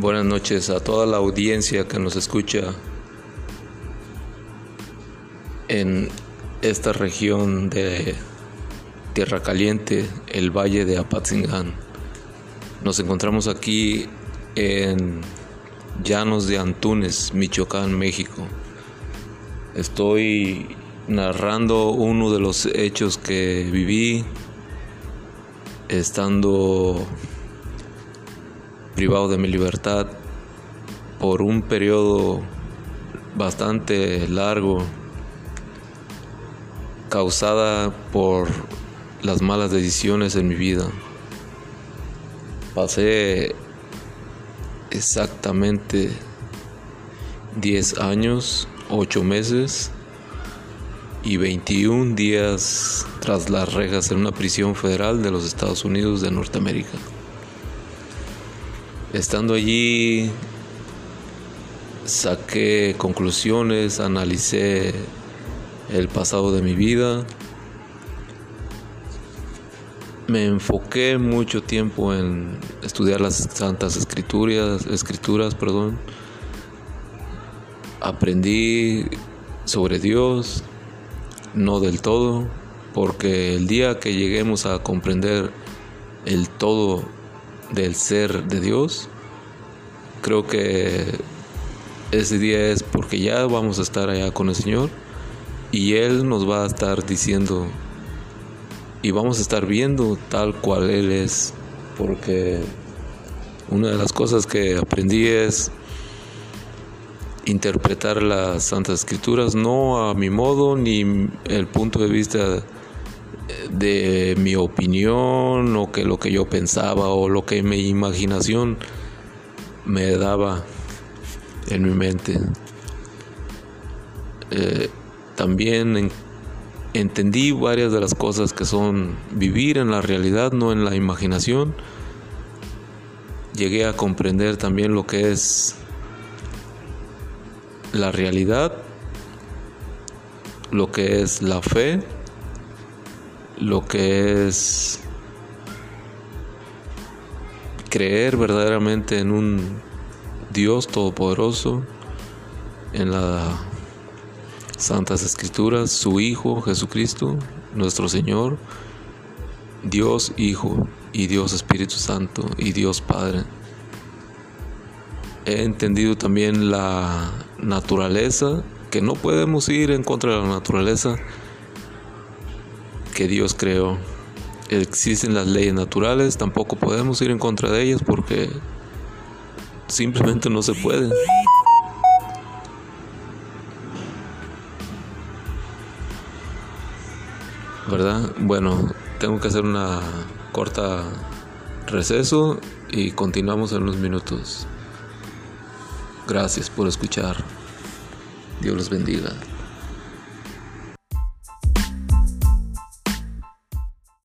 Buenas noches a toda la audiencia que nos escucha en esta región de Tierra Caliente, el Valle de Apatzingán. Nos encontramos aquí en Llanos de Antunes, Michoacán, México. Estoy narrando uno de los hechos que viví estando privado de mi libertad por un periodo bastante largo causada por las malas decisiones en mi vida. Pasé exactamente 10 años, 8 meses y 21 días tras las rejas en una prisión federal de los Estados Unidos de Norteamérica. Estando allí, saqué conclusiones, analicé el pasado de mi vida. Me enfoqué mucho tiempo en estudiar las santas escrituras, escrituras, perdón. Aprendí sobre Dios, no del todo, porque el día que lleguemos a comprender el todo del ser de Dios, creo que ese día es porque ya vamos a estar allá con el Señor y Él nos va a estar diciendo y vamos a estar viendo tal cual Él es, porque una de las cosas que aprendí es interpretar las Santas Escrituras no a mi modo ni el punto de vista de mi opinión o que lo que yo pensaba o lo que mi imaginación me daba en mi mente. Eh, también entendí varias de las cosas que son vivir en la realidad, no en la imaginación. Llegué a comprender también lo que es la realidad, lo que es la fe, lo que es creer verdaderamente en un Dios todopoderoso, en las Santas Escrituras, su Hijo Jesucristo, nuestro Señor, Dios Hijo y Dios Espíritu Santo y Dios Padre. He entendido también la naturaleza, que no podemos ir en contra de la naturaleza que Dios creó. Existen las leyes naturales, tampoco podemos ir en contra de ellas porque simplemente no se puede. ¿Verdad? Bueno, tengo que hacer una corta receso y continuamos en unos minutos. Gracias por escuchar. Dios los bendiga.